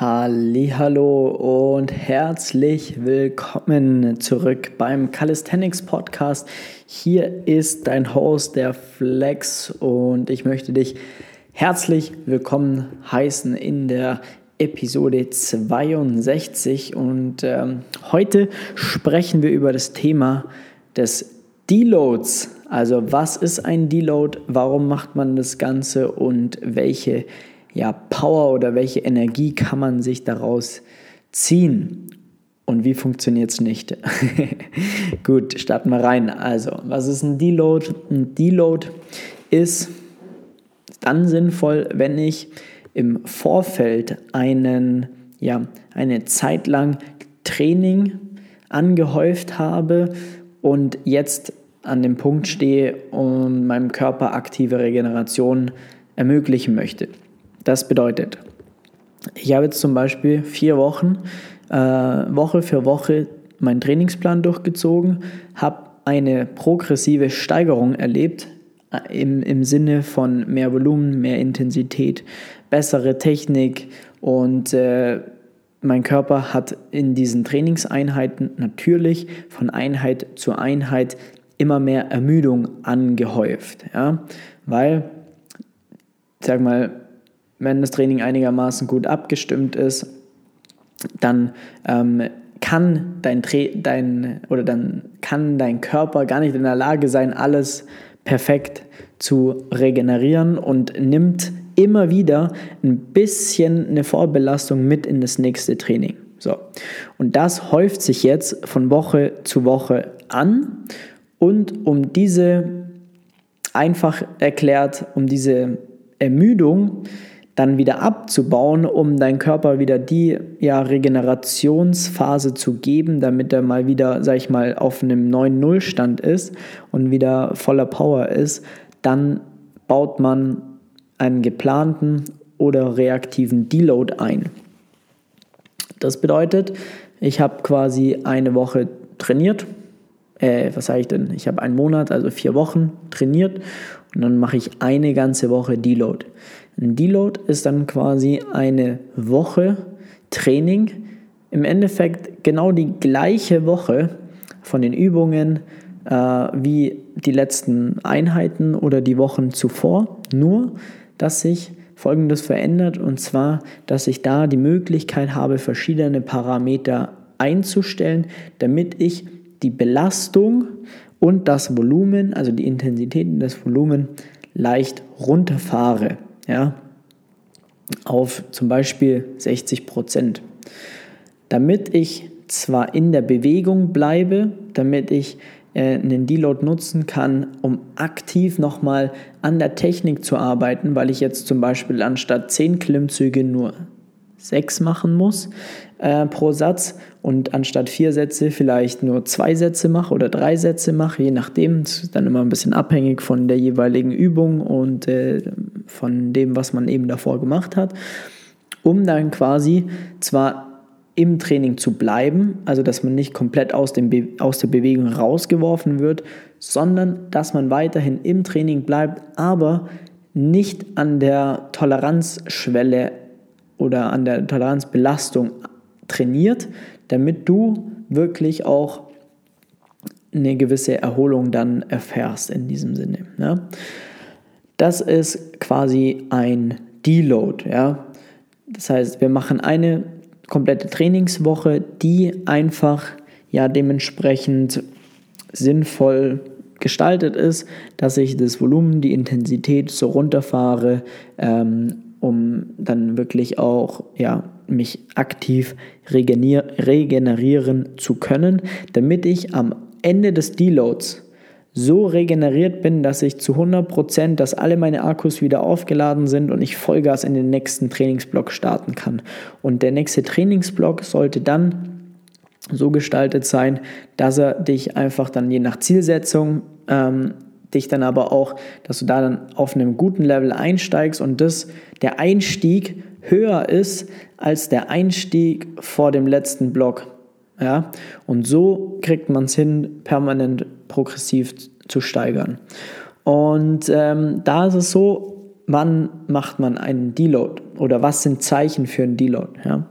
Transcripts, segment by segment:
Hallo und herzlich willkommen zurück beim Calisthenics Podcast. Hier ist dein Host der Flex und ich möchte dich herzlich willkommen heißen in der Episode 62 und ähm, heute sprechen wir über das Thema des Deloads. Also was ist ein Deload, warum macht man das Ganze und welche ja, Power oder welche Energie kann man sich daraus ziehen? Und wie funktioniert es nicht? Gut, starten wir rein. Also, was ist ein Deload? Ein Deload ist dann sinnvoll, wenn ich im Vorfeld einen, ja, eine Zeit lang Training angehäuft habe und jetzt an dem Punkt stehe und meinem Körper aktive Regeneration ermöglichen möchte. Das bedeutet, ich habe jetzt zum Beispiel vier Wochen, äh, Woche für Woche meinen Trainingsplan durchgezogen, habe eine progressive Steigerung erlebt äh, im, im Sinne von mehr Volumen, mehr Intensität, bessere Technik und äh, mein Körper hat in diesen Trainingseinheiten natürlich von Einheit zu Einheit immer mehr Ermüdung angehäuft, ja, weil, sag mal, wenn das Training einigermaßen gut abgestimmt ist, dann ähm, kann dein, dein oder dann kann dein Körper gar nicht in der Lage sein, alles perfekt zu regenerieren und nimmt immer wieder ein bisschen eine Vorbelastung mit in das nächste Training. So. Und das häuft sich jetzt von Woche zu Woche an und um diese einfach erklärt, um diese Ermüdung dann wieder abzubauen, um deinem Körper wieder die ja, Regenerationsphase zu geben, damit er mal wieder, sag ich mal, auf einem neuen Nullstand ist und wieder voller Power ist, dann baut man einen geplanten oder reaktiven Deload ein. Das bedeutet, ich habe quasi eine Woche trainiert, äh, was sage ich denn? Ich habe einen Monat, also vier Wochen trainiert und dann mache ich eine ganze Woche Deload. Ein Deload ist dann quasi eine Woche Training. Im Endeffekt genau die gleiche Woche von den Übungen äh, wie die letzten Einheiten oder die Wochen zuvor. Nur, dass sich Folgendes verändert und zwar, dass ich da die Möglichkeit habe, verschiedene Parameter einzustellen, damit ich die Belastung und das Volumen, also die Intensität und das Volumen leicht runterfahre ja, auf zum Beispiel 60 Prozent. Damit ich zwar in der Bewegung bleibe, damit ich äh, einen Deload nutzen kann, um aktiv nochmal an der Technik zu arbeiten, weil ich jetzt zum Beispiel anstatt 10 Klimmzüge nur 6 machen muss äh, pro Satz und anstatt vier Sätze vielleicht nur zwei Sätze mache oder drei Sätze mache, je nachdem. Das ist dann immer ein bisschen abhängig von der jeweiligen Übung und äh, von dem, was man eben davor gemacht hat, um dann quasi zwar im Training zu bleiben, also dass man nicht komplett aus, dem Be aus der Bewegung rausgeworfen wird, sondern dass man weiterhin im Training bleibt, aber nicht an der Toleranzschwelle oder an der Toleranzbelastung trainiert, damit du wirklich auch eine gewisse Erholung dann erfährst in diesem Sinne. Ne? Das ist quasi ein Deload. Ja? Das heißt, wir machen eine komplette Trainingswoche, die einfach ja dementsprechend sinnvoll gestaltet ist, dass ich das Volumen, die Intensität so runterfahre, ähm, um dann wirklich auch ja, mich aktiv regenerieren zu können, damit ich am Ende des Deloads so regeneriert bin, dass ich zu 100%, dass alle meine Akkus wieder aufgeladen sind und ich Vollgas in den nächsten Trainingsblock starten kann. Und der nächste Trainingsblock sollte dann so gestaltet sein, dass er dich einfach dann je nach Zielsetzung ähm, dich dann aber auch, dass du da dann auf einem guten Level einsteigst und das der Einstieg höher ist als der Einstieg vor dem letzten Block. Ja? Und so kriegt man es hin, permanent progressiv zu steigern. Und ähm, da ist es so, wann macht man einen Deload oder was sind Zeichen für einen Deload? Ja?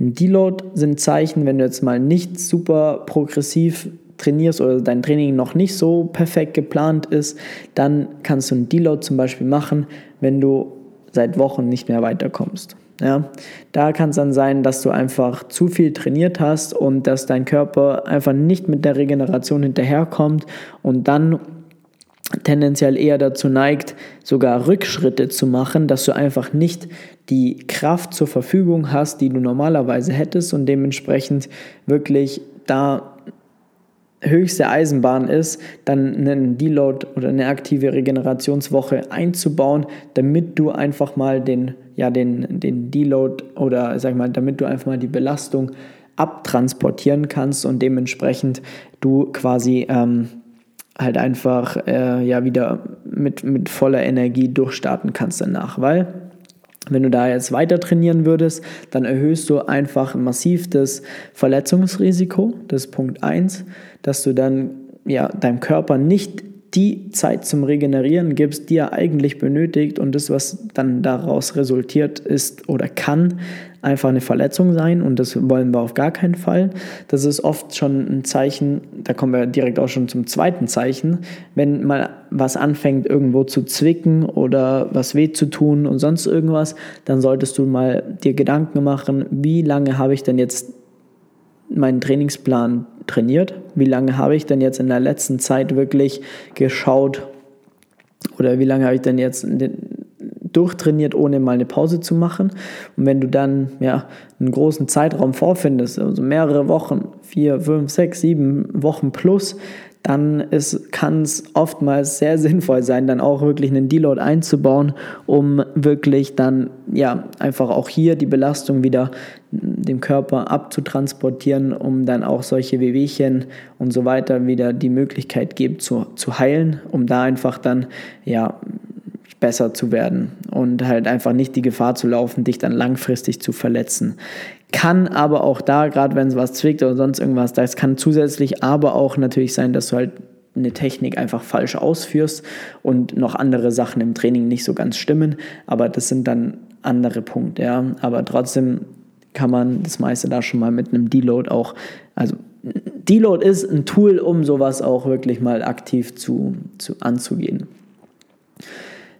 Ein Deload sind Zeichen, wenn du jetzt mal nicht super progressiv trainierst oder dein Training noch nicht so perfekt geplant ist, dann kannst du einen Deload zum Beispiel machen, wenn du seit Wochen nicht mehr weiterkommst. Ja, da kann es dann sein, dass du einfach zu viel trainiert hast und dass dein Körper einfach nicht mit der Regeneration hinterherkommt und dann tendenziell eher dazu neigt, sogar Rückschritte zu machen, dass du einfach nicht die Kraft zur Verfügung hast, die du normalerweise hättest und dementsprechend wirklich da höchste Eisenbahn ist, dann einen Deload oder eine aktive Regenerationswoche einzubauen, damit du einfach mal den, ja, den, den Deload oder sag mal, damit du einfach mal die Belastung abtransportieren kannst und dementsprechend du quasi ähm, halt einfach äh, ja wieder mit, mit voller Energie durchstarten kannst danach, weil wenn du da jetzt weiter trainieren würdest, dann erhöhst du einfach massiv das Verletzungsrisiko, das ist Punkt 1, dass du dann ja, deinem Körper nicht die Zeit zum Regenerieren gibst, die er eigentlich benötigt und das, was dann daraus resultiert ist oder kann, einfach eine Verletzung sein und das wollen wir auf gar keinen Fall. Das ist oft schon ein Zeichen, da kommen wir direkt auch schon zum zweiten Zeichen, wenn mal was anfängt irgendwo zu zwicken oder was weh zu tun und sonst irgendwas, dann solltest du mal dir Gedanken machen, wie lange habe ich denn jetzt meinen Trainingsplan trainiert? Wie lange habe ich denn jetzt in der letzten Zeit wirklich geschaut oder wie lange habe ich denn jetzt durchtrainiert, ohne mal eine Pause zu machen? Und wenn du dann ja, einen großen Zeitraum vorfindest, also mehrere Wochen, vier, fünf, sechs, sieben Wochen plus, dann kann es oftmals sehr sinnvoll sein, dann auch wirklich einen Deload einzubauen, um wirklich dann ja einfach auch hier die Belastung wieder dem Körper abzutransportieren, um dann auch solche Wehwehchen und so weiter wieder die Möglichkeit gibt zu, zu heilen, um da einfach dann ja besser zu werden und halt einfach nicht die Gefahr zu laufen, dich dann langfristig zu verletzen. Kann aber auch da, gerade wenn es was zwickt oder sonst irgendwas, das kann zusätzlich aber auch natürlich sein, dass du halt eine Technik einfach falsch ausführst und noch andere Sachen im Training nicht so ganz stimmen. Aber das sind dann andere Punkte, ja. Aber trotzdem kann man das meiste da schon mal mit einem Deload auch, also Deload ist ein Tool, um sowas auch wirklich mal aktiv zu, zu anzugehen.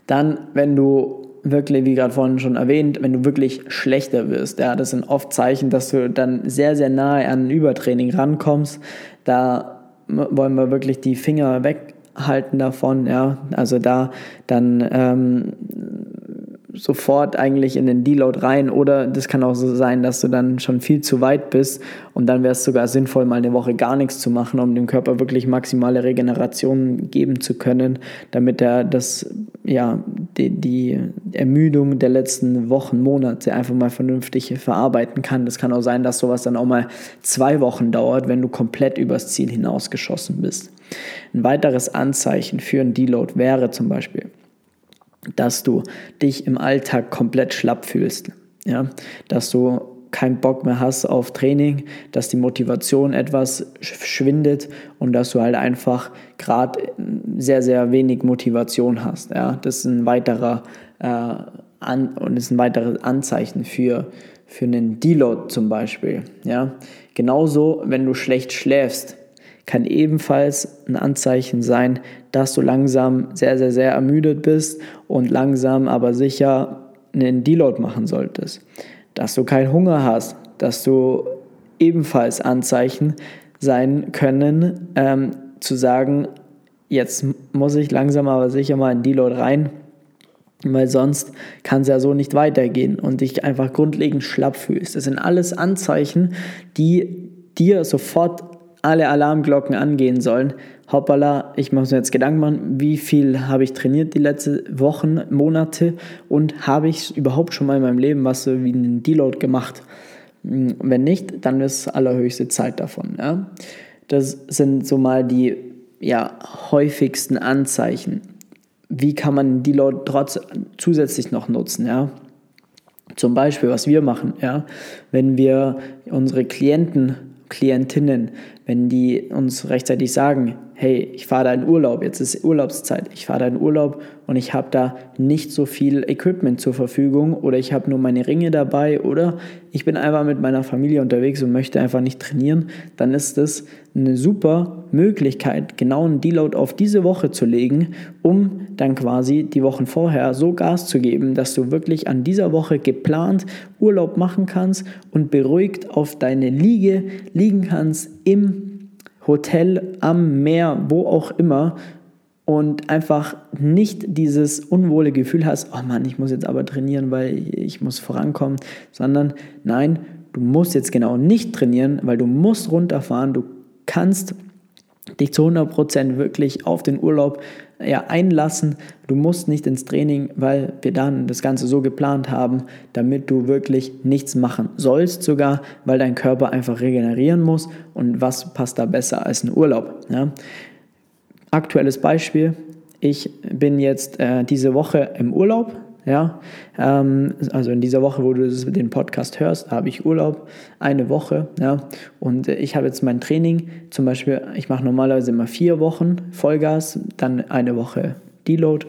Dann, wenn du wirklich, wie gerade vorhin schon erwähnt, wenn du wirklich schlechter wirst, ja, das sind oft Zeichen, dass du dann sehr, sehr nahe an ein Übertraining rankommst. Da wollen wir wirklich die Finger weghalten davon, ja. Also da dann ähm, sofort eigentlich in den Deload rein oder das kann auch so sein, dass du dann schon viel zu weit bist und dann wäre es sogar sinnvoll, mal eine Woche gar nichts zu machen, um dem Körper wirklich maximale Regeneration geben zu können, damit er das, ja, die, die Ermüdung der letzten Wochen, Monate einfach mal vernünftig verarbeiten kann. Das kann auch sein, dass sowas dann auch mal zwei Wochen dauert, wenn du komplett übers Ziel hinausgeschossen bist. Ein weiteres Anzeichen für einen Deload wäre zum Beispiel, dass du dich im Alltag komplett schlapp fühlst. Ja? Dass du keinen Bock mehr hast auf Training, dass die Motivation etwas schwindet und dass du halt einfach gerade sehr, sehr wenig Motivation hast. Ja? Das ist ein weiterer äh, an, und ist ein weiteres Anzeichen für, für einen Deload zum Beispiel. Ja? Genauso, wenn du schlecht schläfst, kann ebenfalls ein Anzeichen sein, dass du langsam sehr, sehr, sehr ermüdet bist und langsam aber sicher einen Deload machen solltest. Dass du keinen Hunger hast, dass du ebenfalls Anzeichen sein können, ähm, zu sagen, jetzt muss ich langsam aber sicher mal in Deload rein, weil sonst kann es ja so nicht weitergehen und dich einfach grundlegend schlapp fühlst. Das sind alles Anzeichen, die dir sofort alle Alarmglocken angehen sollen. Hoppala, ich muss mir jetzt Gedanken machen, wie viel habe ich trainiert die letzten Wochen, Monate und habe ich überhaupt schon mal in meinem Leben was so wie einen Deload gemacht? Hm, wenn nicht, dann ist allerhöchste Zeit davon. Ja? Das sind so mal die ja, häufigsten Anzeichen. Wie kann man Deload trotz zusätzlich noch nutzen? Ja? Zum Beispiel, was wir machen, ja, wenn wir unsere Klienten Klientinnen wenn die uns rechtzeitig sagen, hey, ich fahre da in Urlaub, jetzt ist Urlaubszeit, ich fahre da in Urlaub und ich habe da nicht so viel Equipment zur Verfügung oder ich habe nur meine Ringe dabei oder ich bin einfach mit meiner Familie unterwegs und möchte einfach nicht trainieren, dann ist das eine super Möglichkeit, genau einen Deload auf diese Woche zu legen, um dann quasi die Wochen vorher so Gas zu geben, dass du wirklich an dieser Woche geplant Urlaub machen kannst und beruhigt auf deine Liege liegen kannst im Hotel am Meer, wo auch immer und einfach nicht dieses unwohle Gefühl hast, oh Mann, ich muss jetzt aber trainieren, weil ich muss vorankommen, sondern nein, du musst jetzt genau nicht trainieren, weil du musst runterfahren, du kannst dich zu 100% wirklich auf den Urlaub ja, einlassen. Du musst nicht ins Training, weil wir dann das Ganze so geplant haben, damit du wirklich nichts machen sollst, sogar weil dein Körper einfach regenerieren muss. Und was passt da besser als ein Urlaub? Ja? Aktuelles Beispiel. Ich bin jetzt äh, diese Woche im Urlaub, ja, ähm, also in dieser Woche, wo du den Podcast hörst, habe ich Urlaub, eine Woche. Ja, und ich habe jetzt mein Training, zum Beispiel, ich mache normalerweise immer vier Wochen Vollgas, dann eine Woche Deload.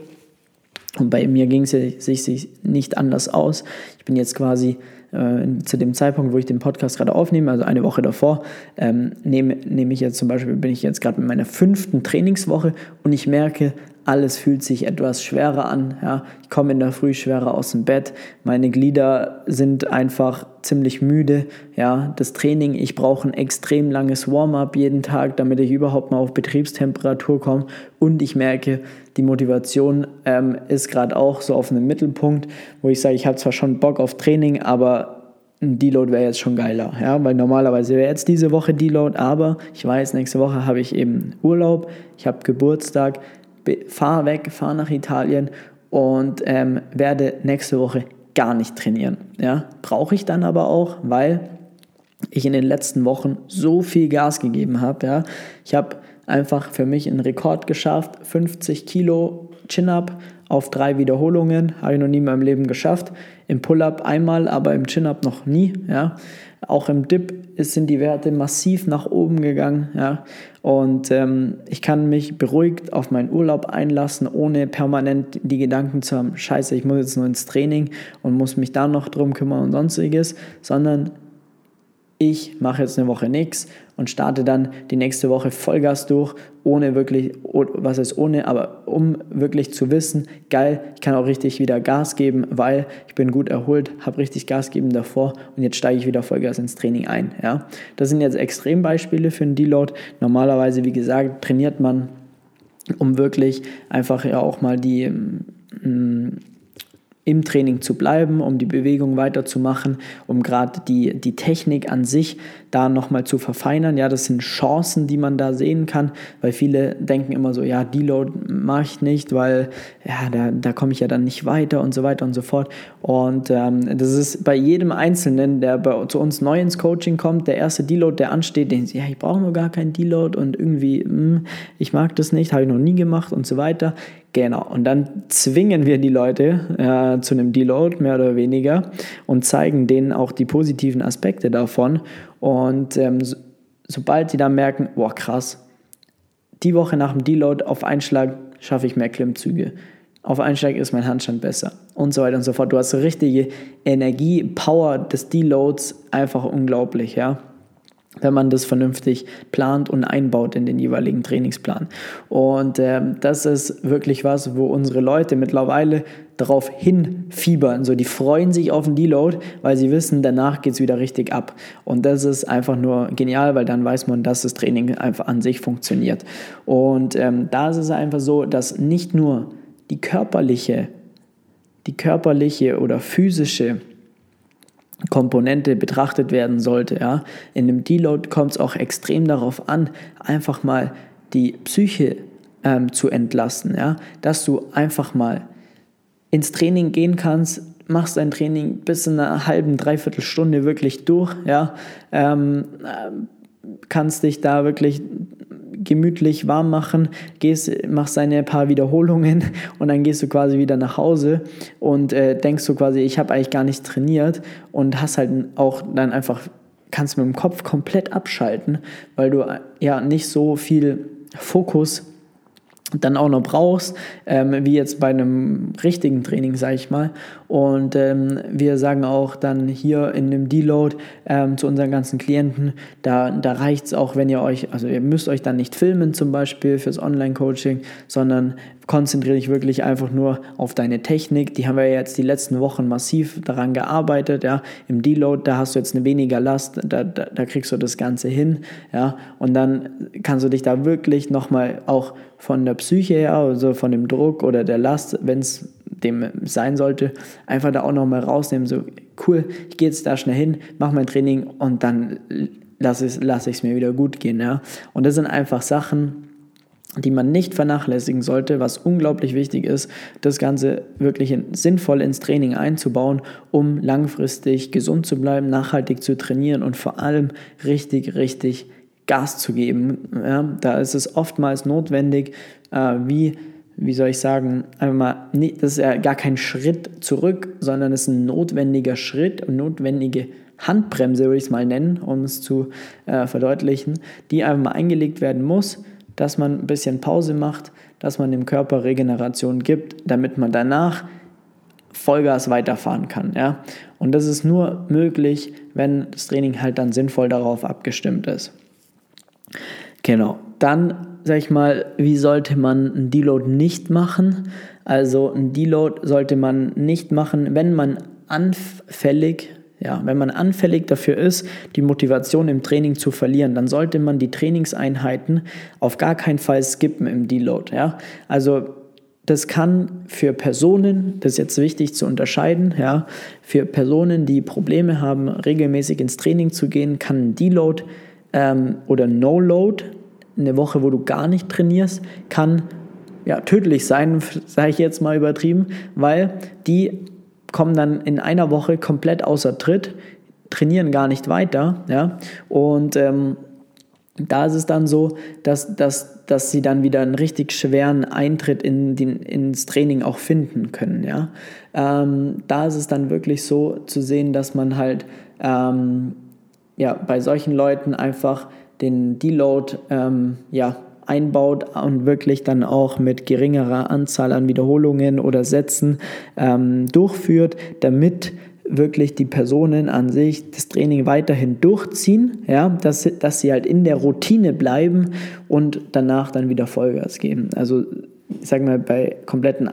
Und bei mir ging es sich nicht anders aus. Ich bin jetzt quasi äh, zu dem Zeitpunkt, wo ich den Podcast gerade aufnehme, also eine Woche davor, ähm, nehme, nehme ich jetzt zum Beispiel, bin ich jetzt gerade in meiner fünften Trainingswoche und ich merke, alles fühlt sich etwas schwerer an. Ja. Ich komme in der Früh schwerer aus dem Bett. Meine Glieder sind einfach ziemlich müde. Ja. Das Training, ich brauche ein extrem langes Warm-up jeden Tag, damit ich überhaupt mal auf Betriebstemperatur komme. Und ich merke, die Motivation ähm, ist gerade auch so auf einem Mittelpunkt, wo ich sage, ich habe zwar schon Bock auf Training, aber ein Deload wäre jetzt schon geiler, ja, weil normalerweise wäre jetzt diese Woche Deload, aber ich weiß, nächste Woche habe ich eben Urlaub, ich habe Geburtstag, fahre weg, fahre nach Italien und ähm, werde nächste Woche gar nicht trainieren. Ja? Brauche ich dann aber auch, weil ich in den letzten Wochen so viel Gas gegeben habe. Ja? Ich habe einfach für mich einen Rekord geschafft, 50 Kilo Chin-Up auf drei Wiederholungen, habe ich noch nie in meinem Leben geschafft. Im Pull-Up einmal, aber im Chin-Up noch nie. Ja? Auch im Dip sind die Werte massiv nach oben gegangen. Ja? Und ähm, ich kann mich beruhigt auf meinen Urlaub einlassen, ohne permanent die Gedanken zu haben, scheiße, ich muss jetzt nur ins Training und muss mich da noch drum kümmern und sonstiges, sondern ich mache jetzt eine Woche nichts und starte dann die nächste Woche Vollgas durch, ohne wirklich, was heißt ohne, aber um wirklich zu wissen, geil, ich kann auch richtig wieder Gas geben, weil ich bin gut erholt, habe richtig Gas gegeben davor und jetzt steige ich wieder Vollgas ins Training ein. Ja? Das sind jetzt Extrembeispiele für einen Deload. Normalerweise, wie gesagt, trainiert man, um wirklich einfach ja auch mal die mm, im Training zu bleiben, um die Bewegung weiterzumachen, um gerade die, die Technik an sich da nochmal zu verfeinern. Ja, das sind Chancen, die man da sehen kann, weil viele denken immer so, ja, Deload mache ich nicht, weil ja, da, da komme ich ja dann nicht weiter und so weiter und so fort. Und ähm, das ist bei jedem Einzelnen, der bei, zu uns neu ins Coaching kommt, der erste Deload, der ansteht, denkt, ja, ich brauche nur gar keinen Deload und irgendwie, mh, hm, ich mag das nicht, habe ich noch nie gemacht und so weiter. Genau, und dann zwingen wir die Leute äh, zu einem Deload, mehr oder weniger, und zeigen denen auch die positiven Aspekte davon. Und ähm, so, sobald sie dann merken, boah, krass, die Woche nach dem Deload auf Einschlag schaffe ich mehr Klimmzüge. Auf Einschlag ist mein Handstand besser und so weiter und so fort. Du hast richtige Energie, Power des Deloads, einfach unglaublich, ja wenn man das vernünftig plant und einbaut in den jeweiligen Trainingsplan. Und äh, das ist wirklich was, wo unsere Leute mittlerweile darauf hinfiebern. So, die freuen sich auf den Deload, weil sie wissen, danach geht es wieder richtig ab. Und das ist einfach nur genial, weil dann weiß man, dass das Training einfach an sich funktioniert. Und ähm, da ist es einfach so, dass nicht nur die körperliche, die körperliche oder physische Komponente betrachtet werden sollte. Ja. In einem Deload kommt es auch extrem darauf an, einfach mal die Psyche ähm, zu entlasten, ja. dass du einfach mal ins Training gehen kannst, machst dein Training bis in einer halben, dreiviertel Stunde wirklich durch, ja, ähm, äh, kannst dich da wirklich gemütlich warm machen, gehst, machst deine paar Wiederholungen und dann gehst du quasi wieder nach Hause und äh, denkst du quasi, ich habe eigentlich gar nicht trainiert und hast halt auch dann einfach kannst mit dem Kopf komplett abschalten, weil du ja nicht so viel Fokus dann auch noch brauchst, ähm, wie jetzt bei einem richtigen Training, sage ich mal. Und ähm, wir sagen auch dann hier in dem Deload ähm, zu unseren ganzen Klienten, da, da reicht es auch, wenn ihr euch, also ihr müsst euch dann nicht filmen zum Beispiel fürs Online-Coaching, sondern konzentriere dich wirklich einfach nur auf deine Technik. Die haben wir jetzt die letzten Wochen massiv daran gearbeitet. Ja. Im Deload, da hast du jetzt eine weniger Last, da, da, da kriegst du das Ganze hin. Ja. Und dann kannst du dich da wirklich nochmal auch von der Psyche her, also von dem Druck oder der Last, wenn es dem sein sollte, einfach da auch nochmal rausnehmen. So, cool, ich gehe jetzt da schnell hin, mache mein Training und dann lasse ich es lass mir wieder gut gehen. Ja. Und das sind einfach Sachen, die man nicht vernachlässigen sollte, was unglaublich wichtig ist, das Ganze wirklich in, sinnvoll ins Training einzubauen, um langfristig gesund zu bleiben, nachhaltig zu trainieren und vor allem richtig, richtig Gas zu geben. Ja, da ist es oftmals notwendig, äh, wie, wie soll ich sagen, einmal, das ist ja gar kein Schritt zurück, sondern es ist ein notwendiger Schritt und notwendige Handbremse, würde ich es mal nennen, um es zu äh, verdeutlichen, die einfach mal eingelegt werden muss dass man ein bisschen Pause macht, dass man dem Körper Regeneration gibt, damit man danach Vollgas weiterfahren kann. Ja? Und das ist nur möglich, wenn das Training halt dann sinnvoll darauf abgestimmt ist. Genau. Dann sag ich mal, wie sollte man einen Deload nicht machen? Also ein Deload sollte man nicht machen, wenn man anfällig ja, wenn man anfällig dafür ist, die Motivation im Training zu verlieren, dann sollte man die Trainingseinheiten auf gar keinen Fall skippen im Deload. Ja? Also das kann für Personen, das ist jetzt wichtig zu unterscheiden, ja, für Personen, die Probleme haben, regelmäßig ins Training zu gehen, kann ein Deload ähm, oder No-Load, eine Woche, wo du gar nicht trainierst, kann ja, tödlich sein, sage ich jetzt mal übertrieben, weil die kommen dann in einer Woche komplett außer Tritt, trainieren gar nicht weiter. Ja? Und ähm, da ist es dann so, dass, dass, dass sie dann wieder einen richtig schweren Eintritt in den, ins Training auch finden können. Ja? Ähm, da ist es dann wirklich so zu sehen, dass man halt ähm, ja, bei solchen Leuten einfach den Deload ähm, ja, einbaut und wirklich dann auch mit geringerer Anzahl an Wiederholungen oder Sätzen ähm, durchführt, damit wirklich die Personen an sich das Training weiterhin durchziehen, ja, dass, dass sie halt in der Routine bleiben und danach dann wieder Vollgas geben. Also ich sage mal, bei kompletten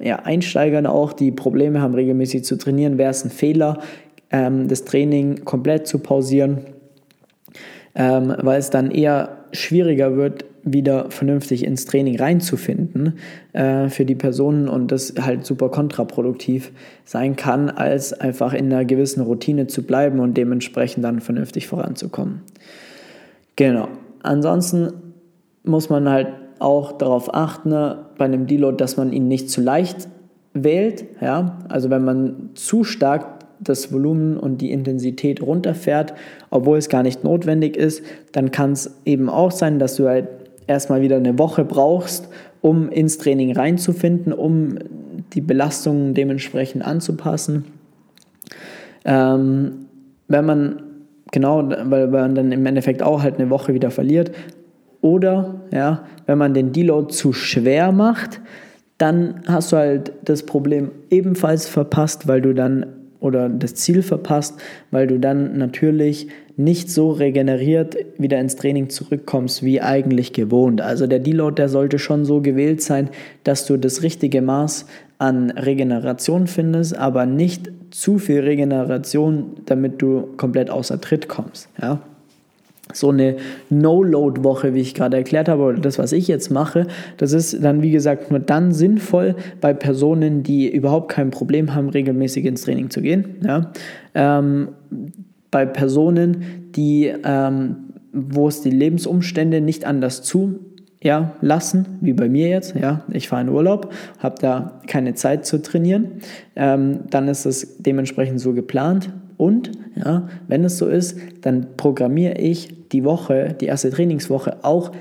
ja, Einsteigern auch, die Probleme haben, regelmäßig zu trainieren, wäre es ein Fehler, ähm, das Training komplett zu pausieren, ähm, weil es dann eher schwieriger wird, wieder vernünftig ins Training reinzufinden äh, für die Personen und das halt super kontraproduktiv sein kann, als einfach in einer gewissen Routine zu bleiben und dementsprechend dann vernünftig voranzukommen. Genau. Ansonsten muss man halt auch darauf achten, bei einem Deload, dass man ihn nicht zu leicht wählt. Ja? Also wenn man zu stark das Volumen und die Intensität runterfährt, obwohl es gar nicht notwendig ist, dann kann es eben auch sein, dass du halt erstmal wieder eine Woche brauchst, um ins Training reinzufinden, um die Belastungen dementsprechend anzupassen. Ähm, wenn man, genau, weil man dann im Endeffekt auch halt eine Woche wieder verliert, oder ja, wenn man den Deload zu schwer macht, dann hast du halt das Problem ebenfalls verpasst, weil du dann oder das Ziel verpasst, weil du dann natürlich nicht so regeneriert wieder ins Training zurückkommst wie eigentlich gewohnt. Also der Deload, der sollte schon so gewählt sein, dass du das richtige Maß an Regeneration findest, aber nicht zu viel Regeneration, damit du komplett außer Tritt kommst. Ja? So eine No-Load-Woche, wie ich gerade erklärt habe, oder das, was ich jetzt mache, das ist dann, wie gesagt, nur dann sinnvoll bei Personen, die überhaupt kein Problem haben, regelmäßig ins Training zu gehen. Ja? Ähm, bei Personen, die, ähm, wo es die Lebensumstände nicht anders zu ja, lassen, wie bei mir jetzt. Ja, ich fahre in Urlaub, habe da keine Zeit zu trainieren. Ähm, dann ist es dementsprechend so geplant. Und ja, wenn es so ist, dann programmiere ich die Woche, die erste Trainingswoche auch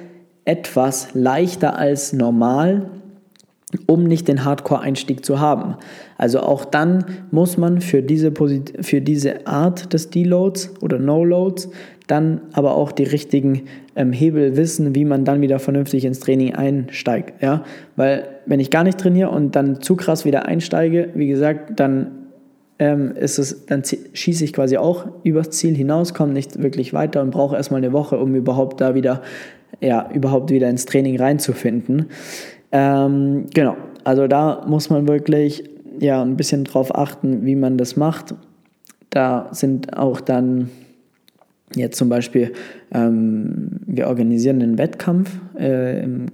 etwas leichter als normal, um nicht den Hardcore-Einstieg zu haben. Also auch dann muss man für diese, für diese Art des Deloads oder No-Loads dann aber auch die richtigen ähm, Hebel wissen, wie man dann wieder vernünftig ins Training einsteigt. Ja? Weil wenn ich gar nicht trainiere und dann zu krass wieder einsteige, wie gesagt, dann ähm, ist es, dann schieße ich quasi auch übers Ziel hinaus, komme nicht wirklich weiter und brauche erstmal eine Woche, um überhaupt da wieder, ja, überhaupt wieder ins Training reinzufinden. Ähm, genau, also da muss man wirklich ja, ein bisschen drauf achten, wie man das macht. Da sind auch dann Jetzt zum Beispiel, ähm, wir organisieren einen Wettkampf äh, im,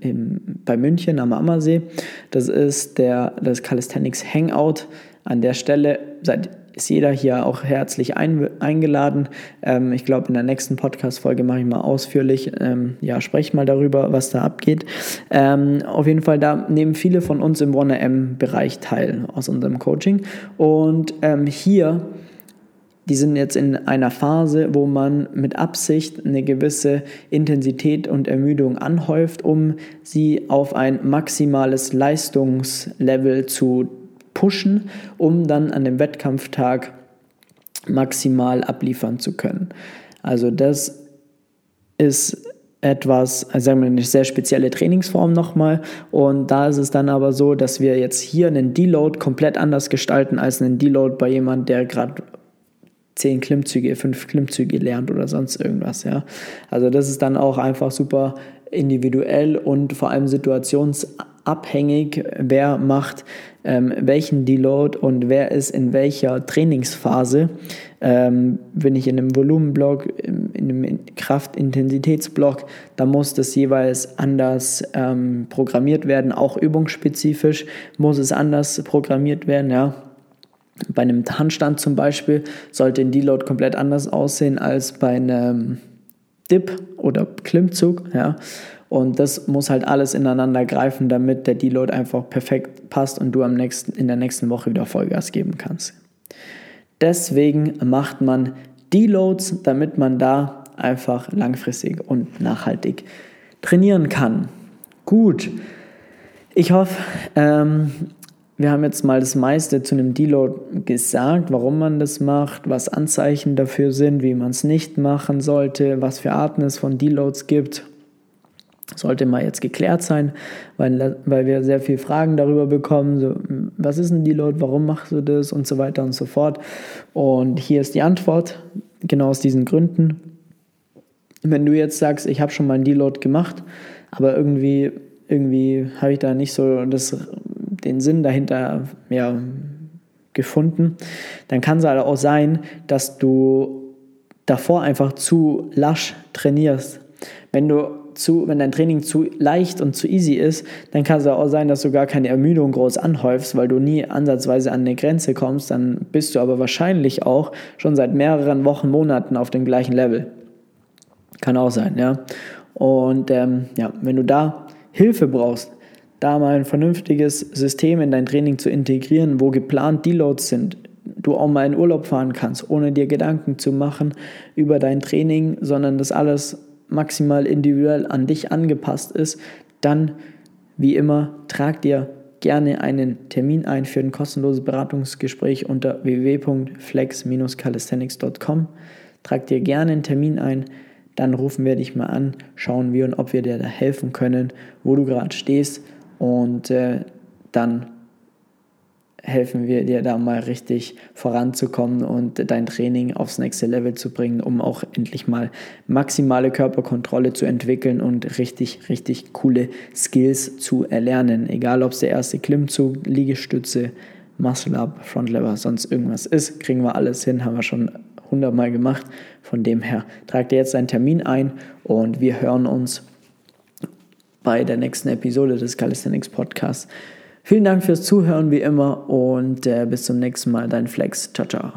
im, bei München am Ammersee. Das ist der, das Calisthenics Hangout. An der Stelle seid, ist jeder hier auch herzlich ein, eingeladen. Ähm, ich glaube, in der nächsten Podcast-Folge mache ich mal ausführlich, ähm, ja, spreche mal darüber, was da abgeht. Ähm, auf jeden Fall, da nehmen viele von uns im 1AM-Bereich teil aus unserem Coaching. Und ähm, hier die sind jetzt in einer Phase, wo man mit Absicht eine gewisse Intensität und Ermüdung anhäuft, um sie auf ein maximales Leistungslevel zu pushen, um dann an dem Wettkampftag maximal abliefern zu können. Also das ist etwas, also sagen wir eine sehr spezielle Trainingsform nochmal. Und da ist es dann aber so, dass wir jetzt hier einen Deload komplett anders gestalten als einen Deload bei jemand, der gerade zehn Klimmzüge, fünf Klimmzüge lernt oder sonst irgendwas, ja. Also das ist dann auch einfach super individuell und vor allem situationsabhängig, wer macht ähm, welchen Deload und wer ist in welcher Trainingsphase. Ähm, bin ich in einem Volumenblock, in einem Kraftintensitätsblock, da muss das jeweils anders ähm, programmiert werden, auch übungsspezifisch muss es anders programmiert werden, ja. Bei einem Handstand zum Beispiel sollte ein Deload komplett anders aussehen als bei einem Dip oder Klimmzug. Ja. Und das muss halt alles ineinander greifen, damit der Deload einfach perfekt passt und du am nächsten, in der nächsten Woche wieder Vollgas geben kannst. Deswegen macht man Deloads, damit man da einfach langfristig und nachhaltig trainieren kann. Gut. Ich hoffe, ähm, wir haben jetzt mal das meiste zu einem Deload gesagt, warum man das macht, was Anzeichen dafür sind, wie man es nicht machen sollte, was für Arten es von Deloads gibt. Sollte mal jetzt geklärt sein, weil, weil wir sehr viele Fragen darüber bekommen, so, was ist ein Deload, warum machst du das und so weiter und so fort. Und hier ist die Antwort, genau aus diesen Gründen. Wenn du jetzt sagst, ich habe schon mal einen Deload gemacht, aber irgendwie, irgendwie habe ich da nicht so das den Sinn dahinter ja, gefunden, dann kann es halt auch sein, dass du davor einfach zu lasch trainierst. Wenn du zu, wenn dein Training zu leicht und zu easy ist, dann kann es auch sein, dass du gar keine Ermüdung groß anhäufst, weil du nie ansatzweise an eine Grenze kommst. Dann bist du aber wahrscheinlich auch schon seit mehreren Wochen, Monaten auf dem gleichen Level. Kann auch sein, ja. Und ähm, ja, wenn du da Hilfe brauchst, da mal ein vernünftiges System in dein Training zu integrieren, wo geplant Deloads sind, du auch mal in Urlaub fahren kannst, ohne dir Gedanken zu machen über dein Training, sondern das alles maximal individuell an dich angepasst ist, dann wie immer trag dir gerne einen Termin ein für ein kostenloses Beratungsgespräch unter www.flex-calisthenics.com. Trag dir gerne einen Termin ein, dann rufen wir dich mal an, schauen wir, ob wir dir da helfen können, wo du gerade stehst und äh, dann helfen wir dir da mal richtig voranzukommen und dein Training aufs nächste Level zu bringen, um auch endlich mal maximale Körperkontrolle zu entwickeln und richtig, richtig coole Skills zu erlernen. Egal ob es der erste Klimmzug, Liegestütze, Muscle Up, Front Lever, sonst irgendwas ist, kriegen wir alles hin, haben wir schon hundertmal gemacht. Von dem her, trag dir jetzt einen Termin ein und wir hören uns bei der nächsten Episode des Calisthenics Podcasts. Vielen Dank fürs Zuhören wie immer und äh, bis zum nächsten Mal. Dein Flex. Ciao, ciao.